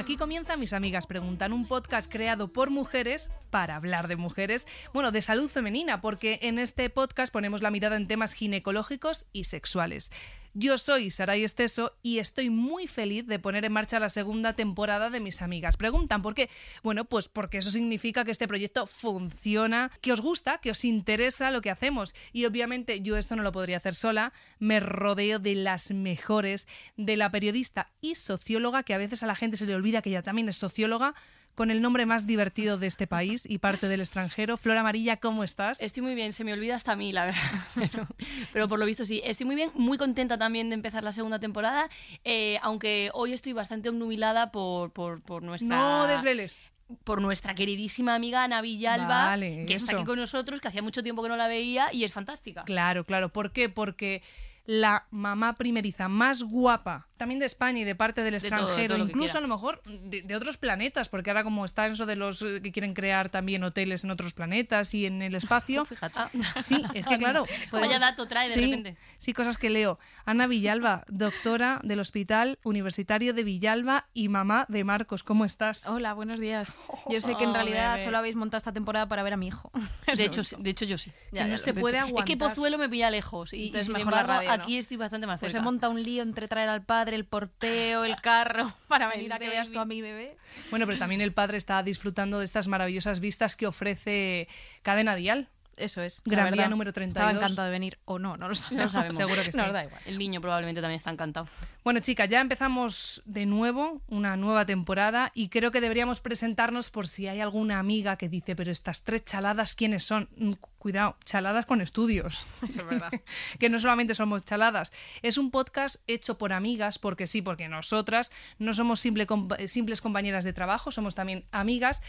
Aquí comienza Mis Amigas Preguntan, un podcast creado por mujeres para hablar de mujeres, bueno, de salud femenina, porque en este podcast ponemos la mirada en temas ginecológicos y sexuales. Yo soy Saray Esteso y estoy muy feliz de poner en marcha la segunda temporada de Mis Amigas Preguntan. ¿Por qué? Bueno, pues porque eso significa que este proyecto funciona, que os gusta, que os interesa lo que hacemos. Y obviamente yo esto no lo podría hacer sola. Me rodeo de las mejores, de la periodista y socióloga, que a veces a la gente se le olvida que ella también es socióloga con el nombre más divertido de este país y parte del extranjero. Flora Amarilla, ¿cómo estás? Estoy muy bien, se me olvida hasta a mí, la verdad. Pero, pero por lo visto sí, estoy muy bien, muy contenta también de empezar la segunda temporada, eh, aunque hoy estoy bastante obnubilada por, por, por nuestra... No desveles. Por nuestra queridísima amiga Ana Villalba, Vale, que está aquí con nosotros, que hacía mucho tiempo que no la veía y es fantástica. Claro, claro. ¿Por qué? Porque la mamá primeriza más guapa, también de España y de parte del todo, de todo extranjero, incluso a lo mejor de, de otros planetas, porque ahora como está eso de los eh, que quieren crear también hoteles en otros planetas y en el espacio. Fíjate. Sí, es que claro. pues- Vaya dato trae de sí, repente. Sí, cosas que leo. Ana Villalba, doctora del Hospital Universitario de Villalba y mamá de Marcos. ¿Cómo estás? Hola, buenos días. Yo sé que en Oh, realidad bebé. solo habéis montado esta temporada para ver a mi hijo. De hecho, sí- de hecho, yo sí. Ya, que no ya se puede Es que aguantar. Pozuelo me pilla lejos y, y Entonces sin mejor la embargo, radio, ¿no? aquí estoy bastante más Pues cerca. he montado un lío entre traer al padre, el porteo, el carro, para venir a que veas tú a mi bebé. Bueno, pero también el padre está disfrutando de estas maravillosas vistas que ofrece Cadena Dial. Eso es. Gran la día número 32. Estaba encantado de venir o no, no lo sabemos. No lo sabemos. Seguro que sí. Nos da igual. El niño probablemente también está encantado. Bueno, chicas, ya empezamos de nuevo una nueva temporada y creo que deberíamos presentarnos por si hay alguna amiga que dice, pero estas tres chaladas, ¿quiénes son? Mm, Cuidado, chaladas con estudios. Eso es verdad. que no solamente somos chaladas. Es un podcast hecho por amigas, porque sí, porque nosotras no somos simple simples compañeras de trabajo, somos también amigas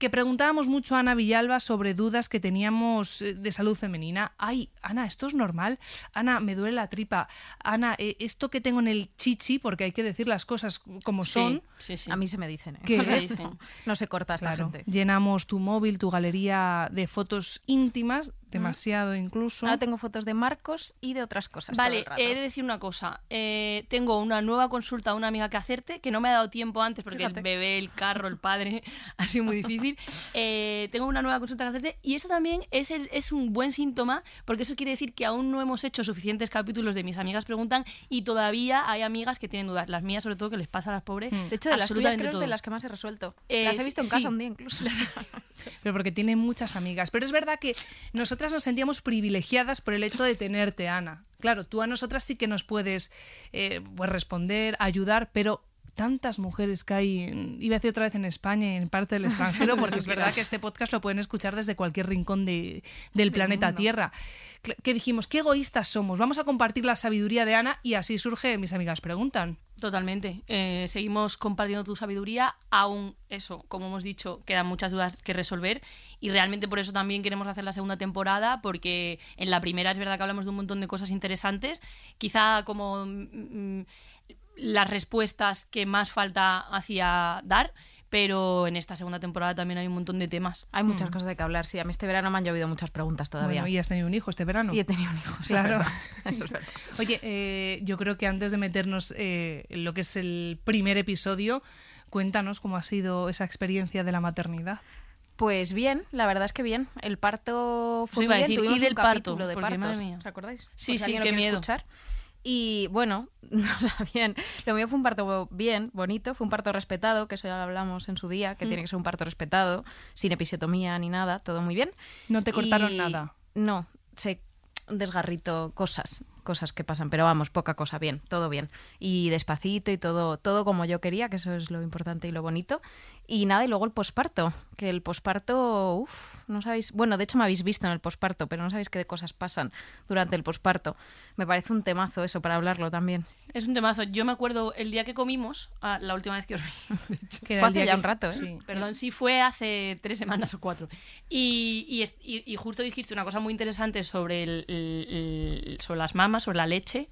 que preguntábamos mucho a Ana Villalba sobre dudas que teníamos eh, de salud femenina. Ay, Ana, ¿esto es normal? Ana, me duele la tripa. Ana, eh, esto que tengo en el chichi, porque hay que decir las cosas como son. Sí, sí. A mí se me dicen. ¿eh? ¿Qué no, no se corta esta Claro, gente. llenamos tu móvil, tu galería de fotos íntimas, demasiado incluso. Ahora tengo fotos de Marcos y de otras cosas. todo Vale, el rato. he de decir una cosa. Eh, tengo una nueva consulta a una amiga que hacerte, que no me ha dado tiempo antes porque Fíjate. el bebé, el carro, el padre ha sido muy difícil. Eh, tengo una nueva consulta que hacerte y eso también es, el- es un buen síntoma porque eso quiere decir que aún no hemos hecho suficientes capítulos de Mis Amigas Preguntan y todavía hay amigas que tienen dudas. Las mías, sobre todo, que les pasa a las pobres. De hecho, de las tuyas creo es de todo. las que más he resuelto. Eh, las he visto en sí, casa un día incluso. Pero porque tiene muchas amigas. Pero es verdad que nosotras nos sentíamos privilegiadas por el hecho de tenerte, Ana. Claro, tú a nosotras sí que nos puedes eh, pues responder, ayudar, pero tantas mujeres que hay, iba a decir otra vez en España y en parte del extranjero, porque es verdad que este podcast lo pueden escuchar desde cualquier rincón de- del planeta mundo. Tierra. Que dijimos, qué egoístas somos, vamos a compartir la sabiduría de Ana y así surge, mis amigas preguntan. Totalmente. Eh, seguimos compartiendo tu sabiduría, aún eso, como hemos dicho, quedan muchas dudas que resolver y realmente por eso también queremos hacer la segunda temporada porque en la primera es verdad que hablamos de un montón de cosas interesantes, quizá como mm, mm, las respuestas que más falta hacía dar, pero en esta segunda temporada también hay un montón de temas. Hay muchas cosas de que hablar. Sí, a mí este verano me han llovido muchas preguntas todavía. Bueno, y has tenido un hijo este verano. Y he tenido un hijo. Claro. verdad. Eso es verdad. Oye, eh, yo creo que antes de meternos eh, en lo que es el primer episodio, cuéntanos cómo ha sido esa experiencia de la maternidad. Pues bien, la verdad es que bien. El parto fue a muy bien. decir, Tuvimos y del un parto, capítulo de partos. ¿Os acordáis? Sí, si sí, qué miedo. escuchar. Y bueno, o sea, bien. Lo mío fue un parto bien, bonito. Fue un parto respetado, que eso ya lo hablamos en su día, Mm. que tiene que ser un parto respetado, sin episiotomía ni nada, todo muy bien. No te cortaron Y- nada. No, se desgarrito cosas, cosas que pasan, pero vamos, poca cosa, bien, todo bien. Y despacito y todo, todo como yo quería, que eso es lo importante y lo bonito. Y nada, y luego el posparto, que el posparto, uff, no sabéis, bueno, de hecho me habéis visto en el posparto, pero no sabéis qué cosas pasan durante el posparto. Me parece un temazo eso para hablarlo también. Es un temazo. Yo me acuerdo el día que comimos, ah, la última vez que os vi, de. Que Fue hace ya que- un rato, ¿eh? Sí. Perdón, sí fue hace tres semanas o cuatro. Y, y y- y justo dijiste una cosa muy interesante sobre, el, el- el- sobre las mamas, sobre la leche.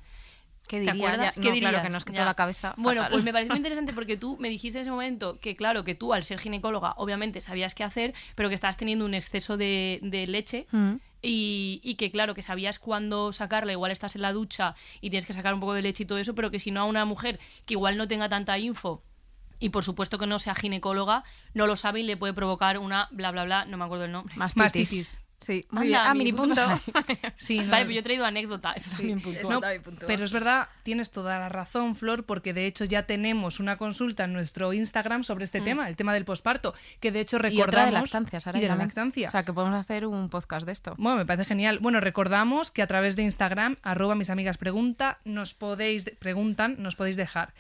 ¿Qué ¿Te diría? acuerdas? Ya- ¿Qué no, claro dirías? que nos quitó la cabeza. Bueno, fatal. pues me pareció muy interesante porque tú me dijiste en ese momento que, claro, que tú al ser ginecóloga, obviamente sabías qué hacer, pero que estabas teniendo un exceso de, de leche. Mm. Y, y que claro, que sabías cuándo sacarla, igual estás en la ducha y tienes que sacar un poco de leche y todo eso, pero que si no a una mujer que igual no tenga tanta info y por supuesto que no sea ginecóloga, no lo sabe y le puede provocar una bla bla bla, no me acuerdo el nombre. Mastitis. Sí, Anda, muy bien. Ah, mini punto punto. Sí, no, Vale, pero yo he traído anécdota, eso Sí, también punto. eso No, también punto. pero es verdad, tienes toda la razón, Flor, porque de hecho ya tenemos una consulta en nuestro Instagram sobre este tema, el tema del posparto, que de hecho y recordamos... otra de lactancia, Sara, y de la lactancia. O sea, que podemos hacer un podcast de esto. Bueno, me parece genial. Bueno, recordamos que a través de Instagram, arroba mis amigas pregunta, nos podéis, preguntan, nos podéis dejar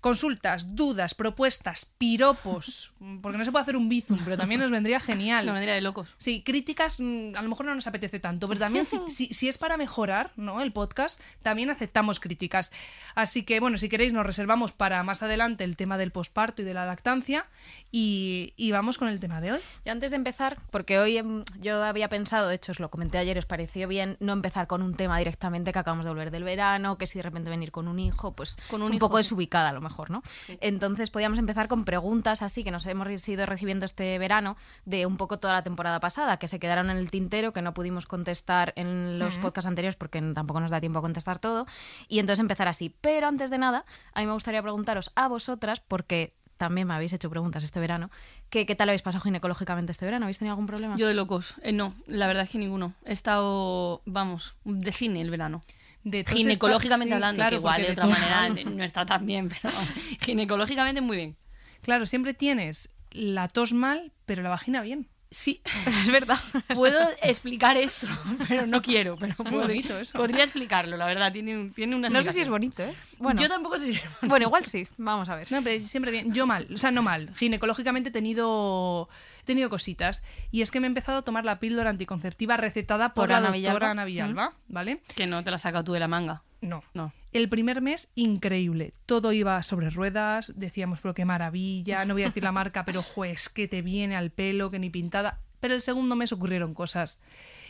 consultas, dudas, propuestas, piropos, porque no se puede hacer un bizum, pero también nos vendría genial. Una manera de locos. Sí, críticas mm, a lo mejor no nos apetece tanto, pero también si, si- si es para mejorar ¿no? el podcast, también aceptamos críticas. Así que, bueno, si queréis nos reservamos para más adelante el tema del posparto y de la lactancia y, y vamos con el tema de hoy. Y antes de empezar, porque hoy em, yo había pensado, de hecho os lo comenté ayer, os pareció bien no empezar con un tema directamente que acabamos de volver del verano, que si de repente venir con un hijo, pues Con un un hijo, poco sí. desubicada a lo mejor, ¿no? Entonces podíamos empezar con preguntas así que nos hemos ido recibiendo este verano de un poco toda la temporada pasada, que se quedaron en el tintero, que no pudimos contestar en los podcasts anteriores porque tampoco nos da tiempo a contestar todo. Y entonces empezar así. Pero antes de nada, a mí me gustaría preguntaros a vosotras, porque también me habéis hecho preguntas este verano, que qué tal habéis pasado ginecológicamente este verano. ¿Habéis tenido algún problema? Yo de locos. Eh, no, la verdad es que ninguno. He estado, vamos, de cine el verano. De Ginecológicamente está- sí, hablando, claro, que igual de otra manera no está tan bien, pero ginecológicamente muy bien. Claro, siempre tienes la tos mal, pero la vagina bien. Sí, es verdad. puedo explicar esto, pero no quiero. Pero puedo- bonito eso. Podría explicarlo, la verdad, tiene, tiene una No sé si es bonito, ¿eh? Bueno, Yo tampoco sé si es bonito. bueno, igual sí. Vamos a ver. No, pero siempre bien. Yo mal, o sea, no mal. Ginecológicamente he tenido, he tenido cositas. Y es que me he empezado a tomar la píldora anticonceptiva recetada por, Por la Ana doctora Villalba. Ana Villalba, ¿vale? Que no te la sacas tú de la manga. No. No. El primer mes, increíble. Todo iba sobre ruedas. Decíamos, pero qué maravilla. No voy a decir la marca, pero juez, que te viene al pelo, que ni pintada. Pero el segundo mes ocurrieron cosas.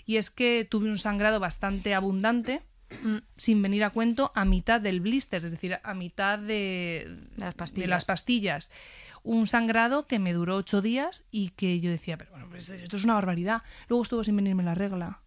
Y es que tuve un sangrado bastante abundante, mm, sin venir a cuento, a mitad del blister, es decir, a mitad de, De las pastillas. las pastillas. Un sangrado que me duró ocho días y que yo decía, pero bueno, pues esto es una barbaridad. Luego estuvo sin venirme la regla.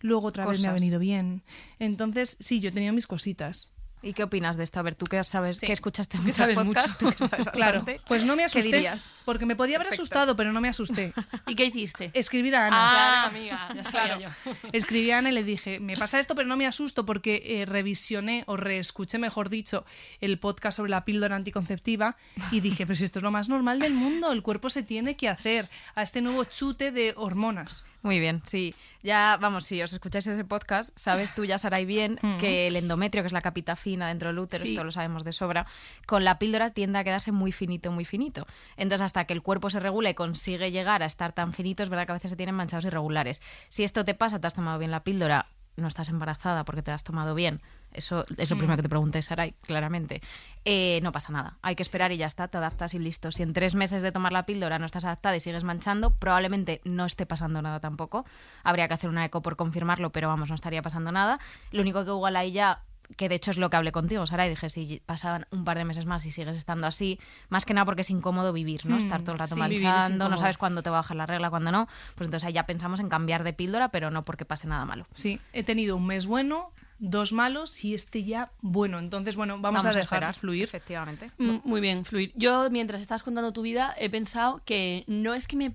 Luego otra vez me ha venido bien. Entonces, sí, yo he tenido mis cositas. ¿Y qué opinas de esto? A ver, tú que sabes, Sí. que escuchaste muchos sabes podcasts, mucho. tú que sabes Claro, bastante. pues no me ¿Qué asusté. dirías? Porque me podía haber Perfecto. asustado, pero no me asusté. ¿Y qué hiciste? Escribir a Ana. Ah, amiga, ya sabía yo. Escribí a Ana y le dije, me pasa esto, pero no me asusto porque eh, revisioné o reescuché, mejor dicho, el podcast sobre la píldora anticonceptiva y dije, pero si esto es lo más normal del mundo, el cuerpo se tiene que hacer a este nuevo chute de hormonas. Muy bien, sí. Ya, vamos, si os escucháis ese podcast, sabes tú ya, Saray, bien que el endometrio, que es la capita fina dentro del útero, Sí. esto lo sabemos de sobra, con la píldora tiende a quedarse muy finito, muy finito. Entonces, hasta que el cuerpo se regula y consigue llegar a estar tan finito, es verdad que a veces se tienen manchados irregulares. Si esto te pasa, te has tomado bien la píldora, no estás embarazada porque te has tomado bien, eso es lo primero que te pregunté, Saray, claramente, eh, no pasa nada. Hay que esperar y ya está, te adaptas y listo. Si en tres meses de tomar la píldora no estás adaptada y sigues manchando, probablemente no esté pasando nada tampoco. Habría que hacer una eco por confirmarlo, pero vamos, no estaría pasando nada. Lo único que igual ahí ya que de hecho es lo que hablé contigo, Sara, y dije, si pasaban un par de meses más y sigues estando así, más que nada porque es incómodo vivir, ¿no? Mm, Estar todo el rato sí, es manchando, no sabes cuándo te va a bajar la regla, cuándo no, pues entonces ahí ya pensamos en cambiar de píldora, pero no porque pase nada malo. Sí, he tenido un mes bueno, dos malos y este ya bueno. Entonces, bueno, vamos, a dejar esperar, fluir. Efectivamente. Mm, Muy bien, fluir. Yo, mientras estás contando tu vida, he pensado que no es que me,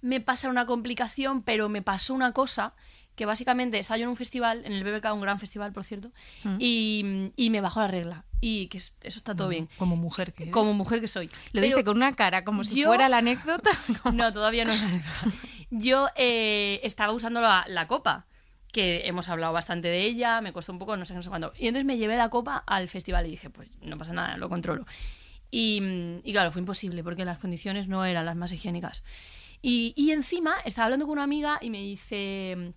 me pasa una complicación, pero me pasó una cosa que básicamente estaba yo en un festival, en el BBK, un gran festival, por cierto, y, y me bajó la regla. Y que es- eso está todo bien. Como mujer que eres. Como mujer que soy. Lo Pero- dice con una cara como si yo- fuera la anécdota. No, todavía no es anécdota. Yo eh, estaba usando la, la copa, que hemos hablado bastante de ella, me costó un poco, no sé, no sé cuándo. Y entonces me llevé la copa al festival y dije, pues no pasa nada, lo controlo. Y, mm, y claro, fue imposible porque las condiciones no eran las más higiénicas. Y, y encima estaba hablando con una amiga y me dice,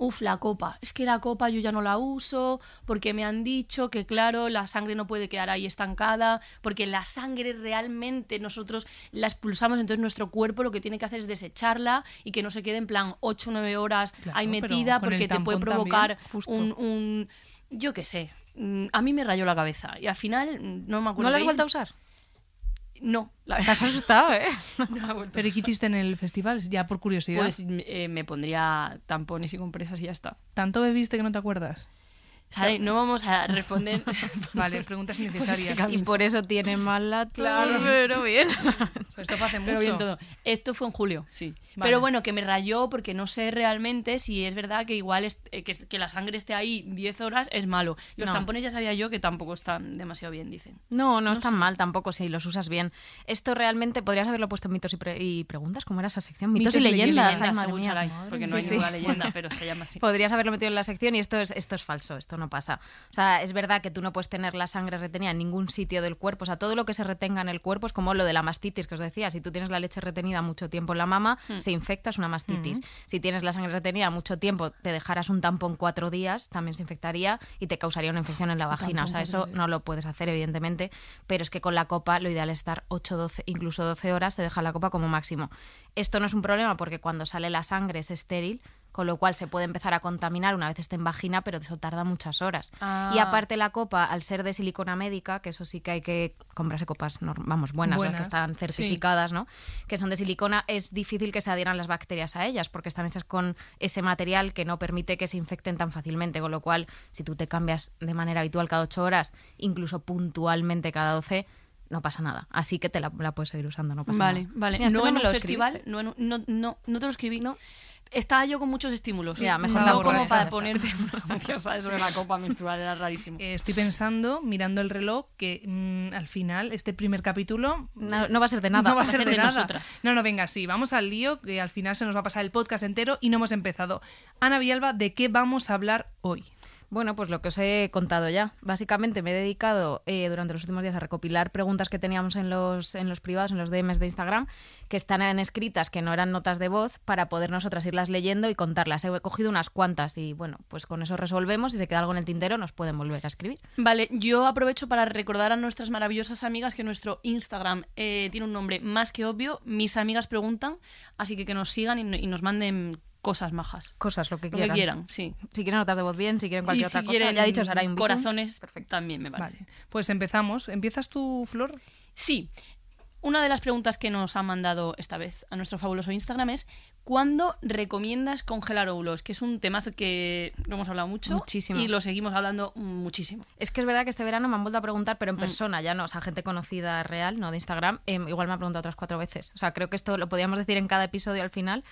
Uf, la copa. Es que la copa yo ya no la uso porque me han dicho que, claro, la sangre no puede quedar ahí estancada porque la sangre realmente nosotros la expulsamos, entonces nuestro cuerpo lo que tiene que hacer es desecharla y que no se quede en plan 8 o 9 horas Claro, ahí metida porque te puede provocar también, un, un- Yo qué sé. Mm, A mí me rayó la cabeza y al final mm, no me acuerdo. ¿No la has vuelto a hice. usar? No, la Te has asustado, ¿eh? no Pero ¿y qué hiciste en el festival? Ya por curiosidad. Pues eh, me pondría tampones y compresas y ya está. ¿Tanto bebiste que no te acuerdas? ¿Sale? No vamos a responder. Vale, preguntas innecesarias. Y por eso tiene mala Claro. pero bien. Esto fue hace Pero mucho. bien todo. Esto fue en julio, sí. Vale. Pero bueno, que me rayó porque no sé realmente si es verdad que igual est- eh, que, que la sangre esté ahí 10 horas es malo. Los No. tampones ya sabía yo que tampoco están demasiado bien, dicen. No, no, es tan mal tampoco si los usas bien. Esto realmente podrías haberlo puesto en mitos y, pre- y preguntas. ¿Cómo era esa sección? Mitos, y leyendas. Ay, madre según mía. Sarai, porque no hay Sí, ninguna sí. leyenda, pero se llama así. Podrías haberlo metido en la sección y esto es, esto es falso, esto no pasa. O sea, es verdad que tú no puedes tener la sangre retenida en ningún sitio del cuerpo. O sea, todo lo que se retenga en el cuerpo es como lo de la mastitis que os decía. Si tú tienes la leche retenida mucho tiempo en la mama, se infecta, es una mastitis. Si tienes la sangre retenida mucho tiempo, te dejaras un tampón cuatro días, también se infectaría y te causaría una infección en la vagina. O sea, eso no lo puedes hacer, evidentemente. Pero es que con la copa lo ideal es estar 8, 12, incluso 12 horas, te deja la copa como máximo. Esto no es un problema porque cuando sale la sangre es estéril, con lo cual se puede empezar a contaminar una vez esté en vagina, pero eso tarda muchas horas. Ah. Y aparte la copa, al ser de silicona médica, que eso sí que hay que comprarse copas, vamos, buenas, las que están certificadas, ¿no? Que son de silicona, es difícil que se adhieran las bacterias a ellas, porque están hechas con ese material que no permite que se infecten tan fácilmente, con lo cual, si tú te cambias de manera habitual cada 8 horas, incluso puntualmente cada 12, no pasa nada. Así que te la, la puedes seguir usando, no pasa Vale, nada. vale. Mira, esto no en un festival, no, no, no, no te lo escribí. Estaba yo con muchos estímulos. Ya, mejor no la como para ponerte eso de la copa menstrual, era rarísimo. Eh, Estoy pensando, mirando el reloj, que mm, al final este primer capítulo No, no va a ser de nada. no va a ser, de, nada. nosotras. No, no, venga, sí, vamos al lío, que al final se nos va a pasar el podcast entero y no hemos empezado. Ana Villalba, ¿de qué vamos a hablar hoy? Bueno, pues lo que os he contado ya. Básicamente me he dedicado eh, durante los últimos días a recopilar preguntas que teníamos en los, en los privados, en los DMs de Instagram, que están en escritas, que no eran notas de voz, para poder nosotras irlas leyendo y contarlas. He cogido unas cuantas y bueno, pues con eso resolvemos. Si se queda algo en el tintero, nos pueden volver a escribir. Vale, yo aprovecho para recordar a nuestras maravillosas amigas que nuestro Instagram eh, tiene un nombre más que obvio. Mis amigas preguntan, así que que nos sigan y, y nos manden cosas majas. Cosas, lo que Lo quieran. que quieran, sí. Si quieren notas de voz bien, si quieren cualquier y otra si cosa. quieren Ya dicho Sara, corazones, también me vale. Vale, pues empezamos. ¿Empiezas tú, Flor? Sí. Una de las preguntas que nos ha mandado esta vez a nuestro fabuloso Instagram es ¿cuándo recomiendas congelar óvulos? Que es un temazo que lo hemos hablado mucho Muchísimo. y lo seguimos hablando muchísimo. Es que es verdad que este verano me han vuelto a preguntar, pero en Mm. persona, ya no, o sea, gente conocida real, no de Instagram, em, igual me ha preguntado otras cuatro veces. O sea, creo que esto lo podíamos decir en cada episodio al final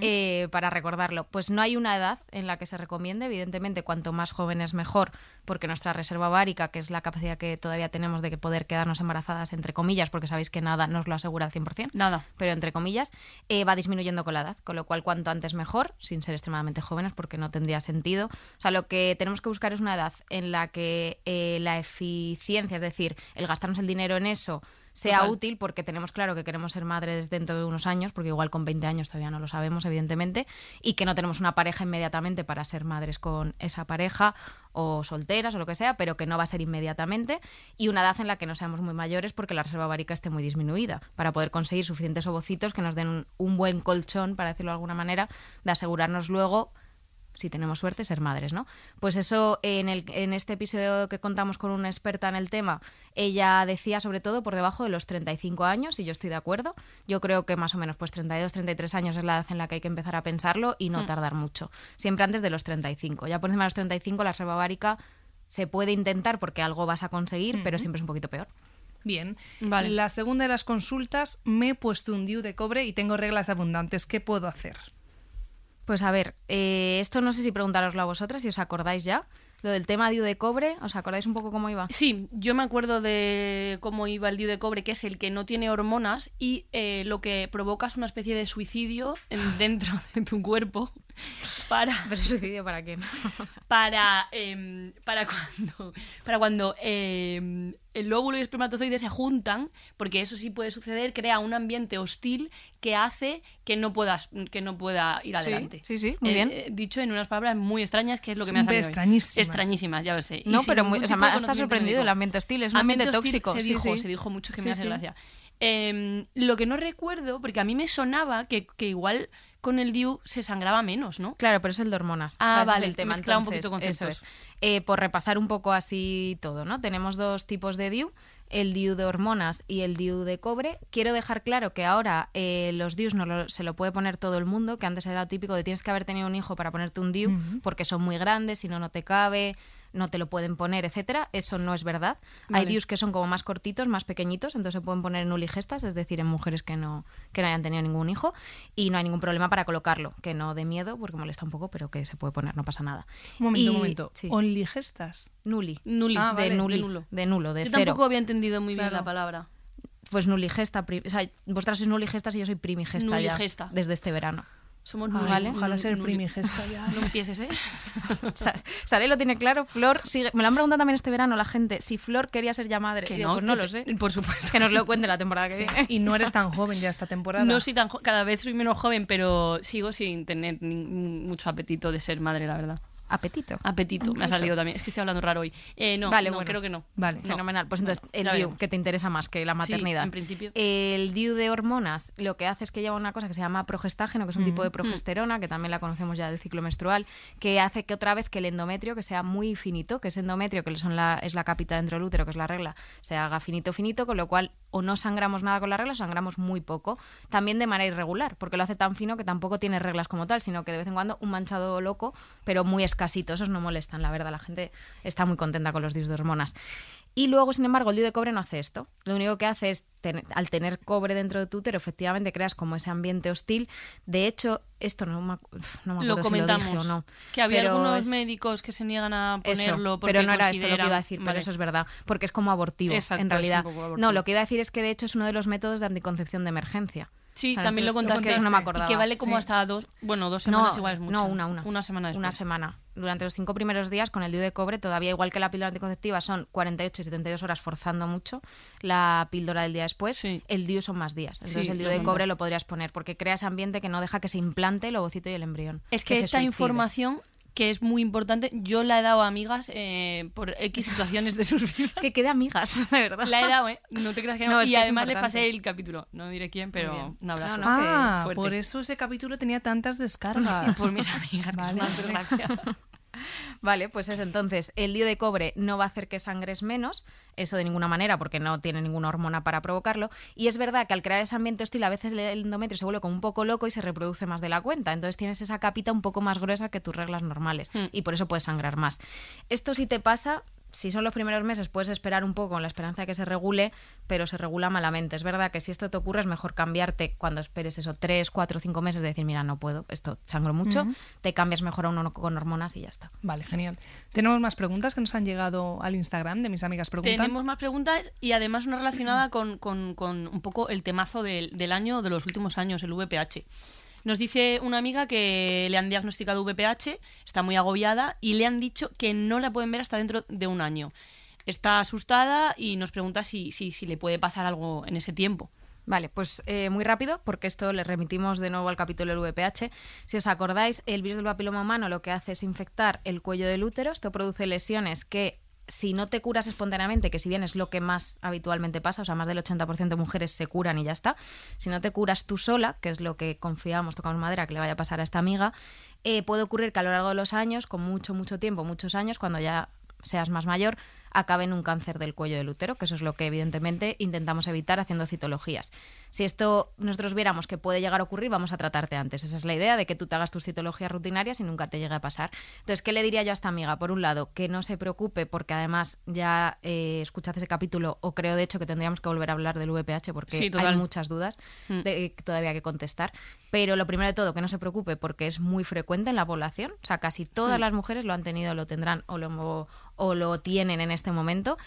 eh, para recordarlo. Pues no hay una edad en la que se recomiende, evidentemente, cuanto más jóvenes mejor, porque nuestra reserva ovárica, que es la capacidad que todavía tenemos de poder quedarnos embarazadas, entre comillas, porque sabéis que nada nos lo asegura al 100%, Nada. pero entre comillas, eh, va disminuyendo con la edad, con lo cual cuanto antes mejor, sin ser extremadamente jóvenes, porque no tendría sentido. O sea, lo que tenemos que buscar es una edad en la que eh, la eficiencia, es decir, el gastarnos el dinero en eso, sea Total. útil porque tenemos claro que queremos ser madres dentro de unos años, porque igual con 20 años todavía no lo sabemos, evidentemente, y que no tenemos una pareja inmediatamente para ser madres con esa pareja o solteras o lo que sea, pero que no va a ser inmediatamente, y una edad en la que no seamos muy mayores porque la reserva ovárica esté muy disminuida, para poder conseguir suficientes ovocitos que nos den un, un buen colchón, para decirlo de alguna manera, de asegurarnos luego si tenemos suerte, ser madres, ¿no? Pues eso, en, el, en este episodio que contamos con una experta en el tema, ella decía sobre todo por debajo de los 35 años, y yo estoy de acuerdo. Yo creo que más o menos pues 32, 33 años es la edad en la que hay que empezar a pensarlo y no tardar mucho. Siempre antes de los 35. Ya por encima de los 35 la reserva ovárica se puede intentar porque algo vas a conseguir, pero siempre es un poquito peor. Bien. Vale. La segunda de las consultas, me he puesto un DIU de cobre y tengo reglas abundantes. ¿Qué puedo hacer? Pues a ver, eh, esto no sé si preguntaroslo a vosotras, si os acordáis ya. Lo del tema DIU de cobre, ¿os acordáis un poco cómo iba? Sí, yo me acuerdo de cómo iba el DIU de cobre, que es el que no tiene hormonas y eh, lo que provoca es una especie de suicidio en- dentro de tu cuerpo para, Pero suicidio para quién. para, em, para cuando, para cuando em, el óvulo y el espermatozoide se juntan, porque eso sí puede suceder, crea un ambiente hostil que hace que no puedas que no pueda ir adelante. sí, sí, muy Eh, bien. eh, dicho en unas palabras muy extrañas, que es lo que me ha salido hoy. extrañísimas. Extrañísimas, ya lo sé. No, pero muy, o sea, conocimiento sorprendido médico. el ambiente hostil, es un ambiente, tóxico. Se sí, dijo, sí. se dijo mucho que me hace gracia. Eh, lo que no recuerdo, porque a mí me sonaba que, que igual con el DIU se sangraba menos, ¿no? Claro, pero es el de hormonas. Ah, O sea, ese vale, es el tema. mezclaba un Entonces, poquito eso conceptos. es. Eh, por repasar un poco así todo, ¿no? Tenemos dos tipos de DIU, el DIU de hormonas y el DIU de cobre. Quiero dejar claro que ahora eh, los DIUs no lo- se lo puede poner todo el mundo, que antes era típico de tienes que haber tenido un hijo para ponerte un DIU, porque son muy grandes, si no, no te cabe. No te lo pueden poner, etcétera. Eso no es verdad. Hay. DIUs que son como más cortitos, más pequeñitos, entonces se pueden poner en uligestas, es decir, en mujeres que no, que no hayan tenido ningún hijo, y no hay ningún problema para colocarlo, que no de miedo, porque molesta un poco, pero que se puede poner, no pasa nada. Un momento, Y- un momento. sí. Onligestas. Nuli. Nuli, Ah, de vale, nuli, de nulo. de nulo, de Yo cero. tampoco había entendido muy bien Claro. la palabra. Pues nuligesta, o sea, vosotras sois nuligestas y yo soy primigesta ya, Nuligesta. desde este verano. Somos. Vale. Ojalá ser primigesta ya. No empieces, ¿eh? Sa- Sare lo tiene claro, Flor sigue. Me lo han preguntado también este verano la gente si Flor quería ser ya madre. Que Digo, no, pues no que- lo sé. Por supuesto. Que nos lo cuente la temporada que Sí. viene. Y no eres tan joven ya esta temporada. No soy tan cada vez soy menos joven, pero sigo sin tener ni- mucho apetito de ser madre, la verdad. Apetito. Apetito, me ha salido también. Es que estoy hablando raro hoy. Eh, no, Vale, no, bueno. creo que no. Vale. No. Fenomenal. Pues entonces, el DIU, que te interesa más que la Sí, maternidad. en principio. El DIU de hormonas lo que hace es que lleva una cosa que se llama progestágeno, que es un tipo de progesterona, que también la conocemos ya del ciclo menstrual, que hace que otra vez que el endometrio, que sea muy finito, que ese endometrio, que son la, es la capita dentro del útero, que es la regla, se haga finito, finito, con lo cual o no sangramos nada con la regla sangramos muy poco. También de manera irregular, porque lo hace tan fino que tampoco tiene reglas como tal, sino que de vez en cuando un manchado loco, pero muy escasito. Esos no molestan, la verdad. La gente está muy contenta con los DIUs de hormonas. Y luego, sin embargo, el DIU de cobre no hace esto. Lo único que hace es, tener- al tener cobre dentro de tu útero, efectivamente creas como ese ambiente hostil. De hecho, esto no me, no Lo acuerdo si lo comentamos. dije o no. Que había Pero algunos es- médicos que se niegan a eso, ponerlo porque pero no era esto lo que iba a decir, pero eso es verdad, porque es como abortivo, Exacto, en es realidad. un poco abortivo. No, lo que iba a decir es que de hecho es uno de los métodos de anticoncepción de emergencia. Sí, también lo es que contaste. eso no me Y acordaba. que vale como Sí. hasta dos, bueno, dos semanas igual es mucho. No, una, una. Una semana después. Una semana. Durante los cinco primeros días con el DIU de cobre, todavía igual que la píldora anticonceptiva, son 48 y 72 horas forzando mucho. La píldora del día después, Sí. el DIU son más días. Entonces Sí, el DIU de cobre lo podrías poner porque crea ese ambiente que no deja que se implante el ovocito y el embrión. Es que, esta información, que es muy importante, yo la he dado a amigas eh, por X situaciones de sus vidas. Es que quede amigas, de verdad. La he dado, ¿eh? No te creas que no. No, y que además les pasé el capítulo. No diré quién, pero un abrazo. No, no, Ah, por eso ese capítulo tenía tantas descargas. Por mis amigas, Vale. que es. Vale, pues eso. Entonces, el DIU de cobre no va a hacer que sangres menos, eso de ninguna manera, porque no tiene ninguna hormona para provocarlo. Y es verdad que al crear ese ambiente hostil, a veces el endometrio se vuelve como un poco loco y se reproduce más de la cuenta. Entonces tienes esa capita un poco más gruesa que tus reglas normales. Hmm. Y por eso puedes sangrar más. Esto sí te pasa. Si son los primeros meses, puedes esperar un poco con la esperanza de que se regule, pero se regula malamente. Es verdad que si esto te ocurre, es mejor cambiarte cuando esperes eso, tres, cuatro, cinco meses, de decir, mira, no puedo, esto sangro mucho, te cambias mejor a uno con hormonas y ya está. Vale, genial. Tenemos más preguntas que nos han llegado al Instagram de mis amigas preguntan. Tenemos más preguntas y además una relacionada con, con- con un poco el temazo del, del año, de los últimos años, el VPH. Nos dice una amiga que le han diagnosticado VPH, está muy agobiada y le han dicho que no la pueden ver hasta dentro de un año. Está asustada y nos pregunta si, si, si le puede pasar algo en ese tiempo. Vale, pues eh, muy rápido, porque esto le remitimos de nuevo al capítulo del VPH. Si os acordáis, el virus del papiloma humano lo que hace es infectar el cuello del útero. Esto produce lesiones que, si no te curas espontáneamente, que si bien es lo que más habitualmente pasa, o sea, más del 80% de mujeres se curan y ya está, si no te curas tú sola, que es lo que confiamos, tocamos madera, que le vaya a pasar a esta amiga, eh, puede ocurrir que a lo largo de los años, con mucho, mucho tiempo, muchos años, cuando ya seas más mayor, acabe en un cáncer del cuello del útero, que eso es lo que evidentemente intentamos evitar haciendo citologías. Si esto nosotros viéramos que puede llegar a ocurrir, vamos a tratarte antes. Esa es la idea de que tú te hagas tus citologías rutinarias y nunca te llegue a pasar. Entonces, ¿qué le diría yo a esta amiga? Por un lado, que no se preocupe porque además ya eh, escuchaste ese capítulo o creo de hecho que tendríamos que volver a hablar del VPH porque Sí, hay muchas dudas Mm. de, todavía que contestar. Pero lo primero de todo, que no se preocupe porque es muy frecuente en la población. O sea, casi todas Mm. las mujeres lo han tenido, lo tendrán o lo, o lo tienen en este momento.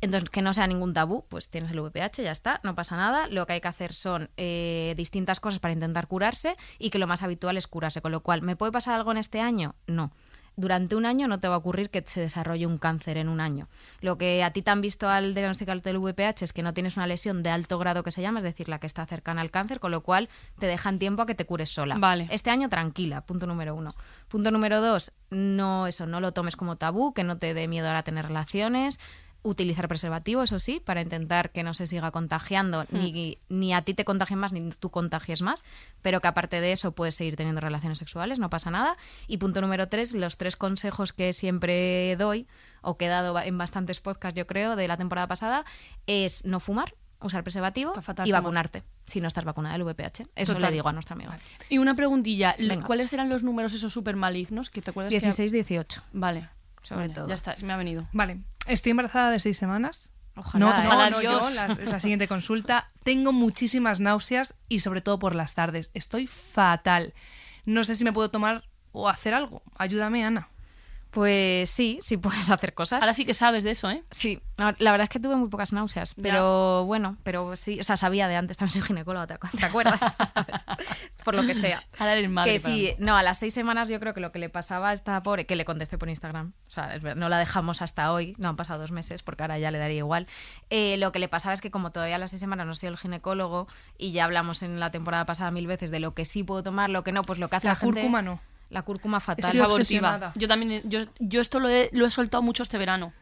Entonces, que no sea ningún tabú, pues tienes el VPH, ya está, no pasa nada. Lo que hay que hacer son eh, distintas cosas para intentar curarse y que lo más habitual es curarse. Con lo cual, ¿me puede pasar algo en este año? No. Durante un año no te va a ocurrir que se desarrolle un cáncer en un año. Lo que a ti te han visto al diagnosticarte el VPH es que no tienes una lesión de alto grado que se llama, es decir, la que está cercana al cáncer, con lo cual te dejan tiempo a que te cures sola. Vale. Este año tranquila, punto número uno. Punto número dos, no eso, no lo tomes como tabú, que no te dé miedo ahora tener relaciones. Utilizar preservativo, eso sí, para intentar que no se siga contagiando, ni, ni a ti te contagien más, ni tú contagies más, pero que aparte de eso puedes seguir teniendo relaciones sexuales, no pasa nada. Y punto número tres, los tres consejos que siempre doy, o que he dado en bastantes podcasts, yo creo, de la temporada pasada, es no fumar, usar preservativo fatal y fumar. vacunarte, si no estás vacunada del VPH. Eso Total. le digo a nuestra amiga. Y una preguntilla, Venga. ¿cuáles eran los números esos súper malignos? que te acuerdas que- 16-18. Vale. sobre Vale, todo. Ya está, me ha venido. Vale, estoy embarazada de seis semanas. Ojalá, no, ¿eh? no, Ojalá, no, Dios. yo, la, la siguiente consulta. Tengo muchísimas náuseas y sobre todo por las tardes. Estoy fatal. No sé si me puedo tomar o hacer algo. Ayúdame, Ana. Pues sí, sí puedes hacer cosas. Ahora sí que sabes de eso, ¿eh? Sí, la la verdad es que tuve muy pocas náuseas, Ya. pero bueno, pero sí, o sea, sabía de antes, también soy ginecóloga, ¿te, acu- te acuerdas? ¿Sabes? Por lo que sea. Ahora eres madre que sí, mí. no, a las seis semanas yo creo que lo que le pasaba a esta pobre, que le contesté por Instagram, o sea, es verdad, no la dejamos hasta hoy, no han pasado dos meses, porque ahora ya le daría igual. Eh, lo que le pasaba es que como todavía a las seis semanas no soy el ginecólogo y ya hablamos en la temporada pasada mil veces de lo que sí puedo tomar, lo que no, pues lo que hace la, La gente... cúrcuma no. La cúrcuma fatal. Estoy Es abortiva. Yo también, yo, yo esto lo he, lo he soltado mucho este verano.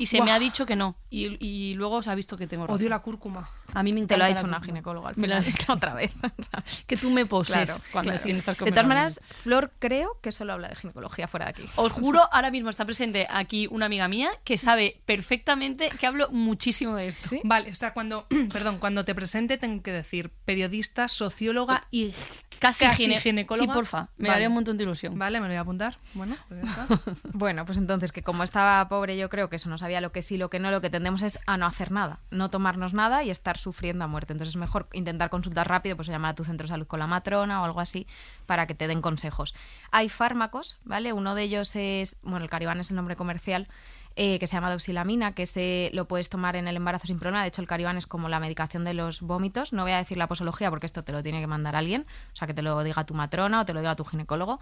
Y se me ha dicho que no. Y, y luego se ha visto que tengo razón. Odio la cúrcuma. A mí me encanta Te lo ha dicho una ginecóloga al Me lo final, ha- otra vez. Que tú me poses Claro, cuando claro. De todas maneras, Flor creo que solo habla de ginecología fuera de aquí. Os juro, ahora mismo está presente aquí una amiga mía que sabe perfectamente que hablo muchísimo de esto. ¿Sí? Vale, o sea, cuando, perdón, cuando te presente tengo que decir periodista, socióloga y Casi, Casi gine- ginecóloga. Sí, porfa. Me Vale. daría un montón de ilusión. Vale, me lo voy a apuntar. Bueno, pues ya está. Bueno, pues entonces que como estaba pobre yo creo que eso no sabía lo que sí, lo que no, lo que tendemos es a no hacer nada, no tomarnos nada y estar sufriendo a muerte. Entonces es mejor intentar consultar rápido, pues llamar a tu centro de salud con la matrona o algo así para que te den consejos. Hay fármacos, ¿vale? Uno de ellos es, bueno, el Cariban es el nombre comercial, eh, que se llama doxilamina, que ese lo puedes tomar en el embarazo sin problema. De hecho, el Cariban es como la medicación de los vómitos. No voy a decir la posología porque esto te lo tiene que mandar alguien, o sea, que te lo diga tu matrona o te lo diga tu ginecólogo.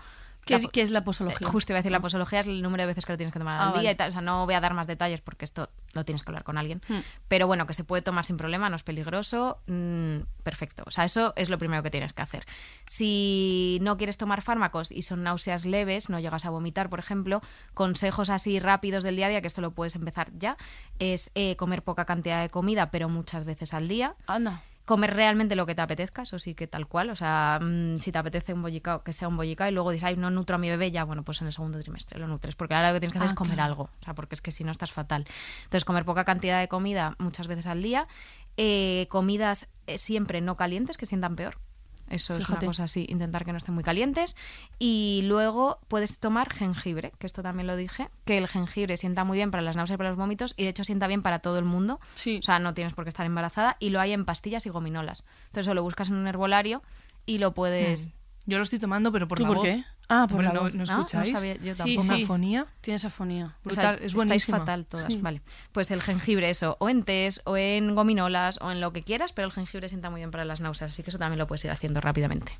¿Qué, La- qué es la posología? eh, Justo iba a decir la posología es el número de veces que lo tienes que tomar al Ah, día vale. y tal. O sea, no voy a dar más detalles porque esto lo tienes que hablar con alguien. Hmm. Pero bueno, que se puede tomar sin problema, no es peligroso. mm, perfecto. O sea, eso es lo primero que tienes que hacer. Si no quieres tomar fármacos y son náuseas leves, no llegas a vomitar, por ejemplo, consejos así rápidos del día a día, que esto lo puedes empezar ya, es eh, comer poca cantidad de comida, pero muchas veces al día Anda. Comer realmente lo que te apetezca, eso sí que tal cual. O sea, mm, si te apetece un bollicao, que sea un bollicao y luego dices, ay, no nutro a mi bebé, ya, bueno, pues en el segundo trimestre lo nutres. Porque ahora lo que tienes que hacer Ah, es comer claro. algo. O sea, porque es que si no estás fatal. Entonces, comer poca cantidad de comida muchas veces al día. eh, comidas eh, siempre no calientes, que sientan peor. Eso es una cosa así, intentar que no estén muy calientes. Y luego puedes tomar jengibre, que esto también lo dije, que el jengibre sienta muy bien para las náuseas y para los vómitos y de hecho sienta bien para todo el mundo. Sí. O sea, no tienes por qué estar embarazada y lo hay en pastillas y gominolas. Entonces, lo buscas en un herbolario y lo puedes... Yo lo estoy tomando, pero por ¿Tú la por voz. qué? Ah, por Hombre, la no, voz. ¿no ¿No? escucháis? No sabía yo tampoco. Sí. afonía. Tienes afonía. O sea, Brutal, es fatal todas, Sí. vale. Pues el jengibre, eso, o en tés, o en gominolas, o en lo que quieras, pero el jengibre sienta muy bien para las náuseas, así que eso también lo puedes ir haciendo rápidamente.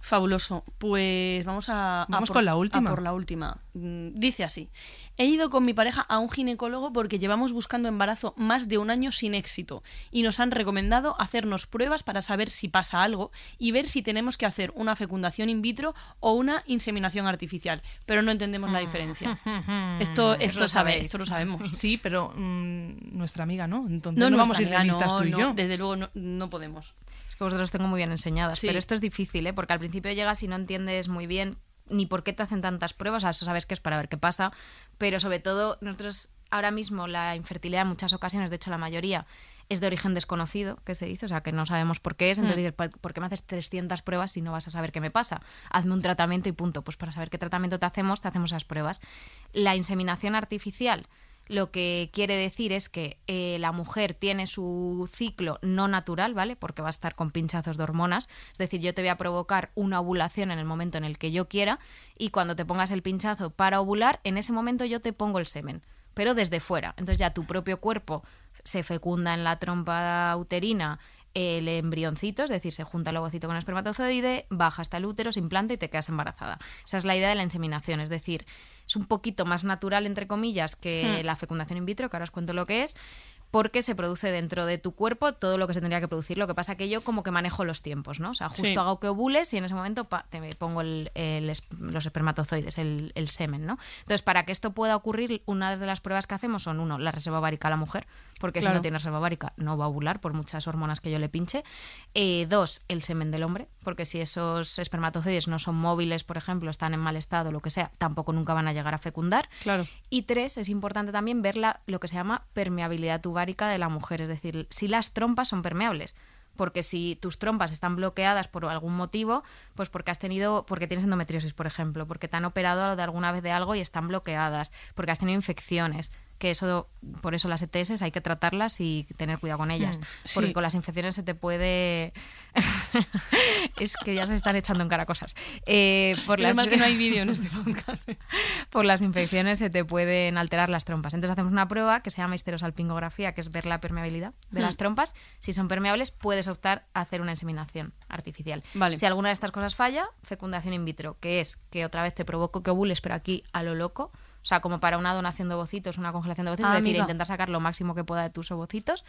Fabuloso. Pues vamos a, a Vamos por- con la última. a por la última. Mm, Dice así. He ido con mi pareja a un ginecólogo porque llevamos buscando embarazo más de un año sin éxito y nos han recomendado hacernos pruebas para saber si pasa algo y ver si tenemos que hacer una fecundación in vitro o una inseminación artificial. Pero no entendemos la diferencia. Esto, esto, lo sabe, esto lo sabemos. Sí, pero mm, nuestra amiga no. Entonces No, no, vamos a ir de listas no, tú y no, yo. Desde luego no, no podemos. Es que vosotros tengo muy bien enseñadas, Sí. pero esto es difícil, ¿eh? Porque al principio llegas y no entiendes muy bien ni por qué te hacen tantas pruebas, sea, eso sabes que es para ver qué pasa, pero sobre todo nosotros ahora mismo la infertilidad en muchas ocasiones, de hecho la mayoría, es de origen desconocido, que se dice, o sea, que no sabemos por qué es, entonces Mm. dices, ¿por por qué me haces 300 pruebas si no vas a saber qué me pasa? Hazme un tratamiento y punto. Pues para saber qué tratamiento te hacemos, te hacemos esas pruebas. La inseminación artificial lo que quiere decir es que eh, la mujer tiene su ciclo no natural, ¿vale? Porque va a estar con pinchazos de hormonas. Es decir, yo te voy a provocar una ovulación en el momento en el que yo quiera y cuando te pongas el pinchazo para ovular, en ese momento yo te pongo el semen, pero desde fuera. Entonces ya tu propio cuerpo se fecunda en la trompa uterina el embrioncito, es decir, se junta el ovocito con el espermatozoide, baja hasta el útero, se implanta y te quedas embarazada. Esa es la idea de la inseminación, es decir, es un poquito más natural, entre comillas, que Hmm. la fecundación in vitro, que ahora os cuento lo que es, porque se produce dentro de tu cuerpo todo lo que se tendría que producir. Lo que pasa que yo como que manejo los tiempos, ¿no? O sea, justo Sí. hago que ovules y en ese momento pa, te pongo el- los espermatozoides, el, el semen, ¿no? Entonces, para que esto pueda ocurrir, una de las pruebas que hacemos son, uno, la reserva ovárica a la mujer, porque si no tiene reserva ovárica no va a ovular por muchas hormonas que yo le pinche. Eh, dos, el semen del hombre, porque si esos espermatozoides no son móviles, por ejemplo, están en mal estado, lo que sea, tampoco nunca van a llegar a fecundar. Claro. Y tres, es importante también ver la- lo que se llama permeabilidad tubárica de la mujer, es decir, si las trompas son permeables. porque si tus trompas están bloqueadas por algún motivo, pues porque has tenido, porque tienes endometriosis, por ejemplo, porque te han operado de alguna vez de algo y están bloqueadas, porque has tenido infecciones, que eso, por eso las ETS hay que tratarlas y tener cuidado con ellas, Mm, porque con las infecciones se te puede, es que ya se están echando en cara cosas. Eh, por las mal que no hay vídeo en este podcast. por las infecciones se te pueden alterar las trompas. Entonces hacemos una prueba que se llama histerosalpingografía, que es ver la permeabilidad de las trompas. Si son permeables, puedes optar a hacer una inseminación artificial. Vale. Si alguna de estas cosas falla, fecundación in vitro, que es que otra vez te provoco que ovules, pero aquí a lo loco. O sea, como para una donación de ovocitos, una congelación de ovocitos, Ah, es decir, intentar sacar lo máximo que pueda de tus ovocitos,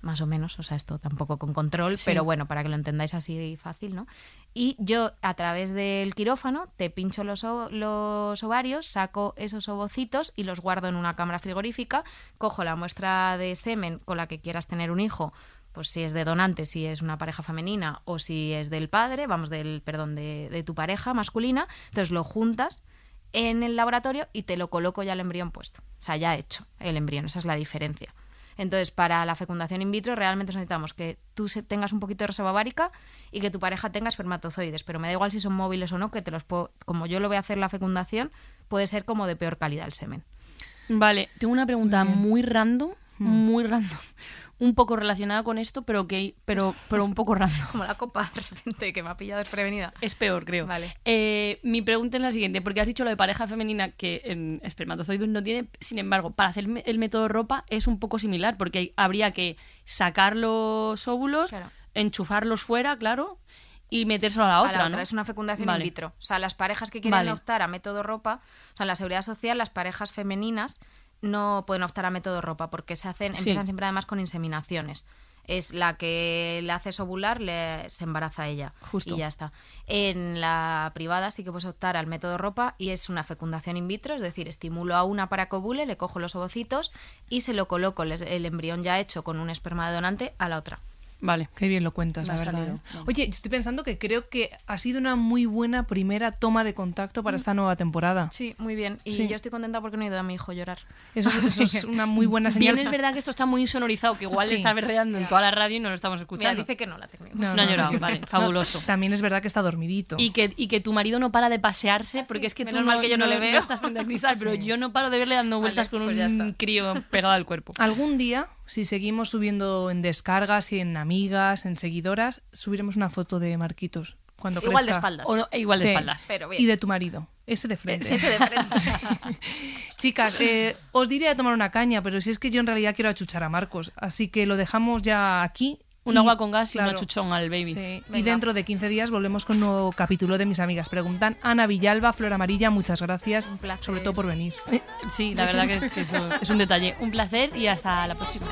más o menos, o sea, esto tampoco con control, Sí. pero bueno, para que lo entendáis así fácil, ¿no? Y yo, a través del quirófano, te pincho los, los ovarios, saco esos ovocitos y los guardo en una cámara frigorífica, cojo la muestra de semen con la que quieras tener un hijo, pues si es de donante, si es una pareja femenina o si es del padre, vamos, del, perdón, de, de tu pareja masculina, entonces lo juntas en el laboratorio y te lo coloco ya el embrión puesto. O sea, ya hecho el embrión, esa es la diferencia. Entonces, para la fecundación in vitro, realmente necesitamos que tú tengas un poquito de reserva ovárica y que tu pareja tenga espermatozoides. Pero me da igual si son móviles o no, que te los puedo. Como yo lo voy a hacer la fecundación, puede ser como de peor calidad el semen. Vale, tengo una pregunta Muy random, muy random. Un poco relacionada con esto, pero que pero, pero un poco random. Como la copa, de repente, que me ha pillado desprevenida. Es peor, creo. Vale. Eh, mi pregunta es la siguiente, porque has dicho lo de pareja femenina que en espermatozoides no tiene, sin embargo, para hacer el método ropa es un poco similar, porque hay- habría que sacar los óvulos, Claro. enchufarlos fuera, claro, y metérselo a la A otra, la otra ¿no? es una fecundación Vale. in vitro. O sea, las parejas que quieren Vale. optar a método ropa, o sea, en la seguridad social, las parejas femeninas no pueden optar a método ropa porque se hacen, Sí. empiezan siempre además con inseminaciones. Es la que le haces ovular, le, se embaraza ella. Justo. Y ya está. En la privada sí que puedes optar al método ropa y es una fecundación in vitro, es decir, estimulo a una para que ovule, le cojo los ovocitos y se lo coloco les- el embrión ya hecho con un esperma de donante a la otra. Vale. Qué bien lo cuentas, Me la verdad. salido. ¿eh? Oye, estoy pensando que creo que ha sido una muy buena primera toma de contacto para esta nueva temporada. Sí, muy bien. Y Sí. yo estoy contenta porque no he ido a mi hijo llorar. Eso, eso es una muy buena señal. Bien, es verdad que esto está muy insonorizado, que igual Sí. está berreando en toda la radio y no lo estamos Mira, escuchando. dice que no la tengo. No, No ha llorado, vale, fabuloso. también es verdad que está dormidito. Y que, y que tu marido no para de pasearse, porque es que tú Menos mal que yo no le veo. estás frente al cristal, pero yo no paro de verle dando vueltas con pues ya un crío pegado al cuerpo. Algún día, si seguimos subiendo en descargas y en amigas, en seguidoras, subiremos una foto de Marquitos. Cuando Igual de espaldas. O no- igual de Sí. espaldas. Pero bien. Y de tu marido. Ese de frente. Ese de frente. Chicas, eh, os diría de tomar una caña, pero si es que yo en realidad quiero achuchar a Marcos. Así que lo dejamos ya aquí. Un agua con gas y una chuchón al baby. Y dentro de 15 días volvemos con un nuevo capítulo de Mis Amigas Preguntan. Ana Villalba, Flor Amarilla, muchas gracias. Un placer. Sobre todo por venir. Eh, sí, la verdad que es, es un detalle. Un placer y hasta la próxima.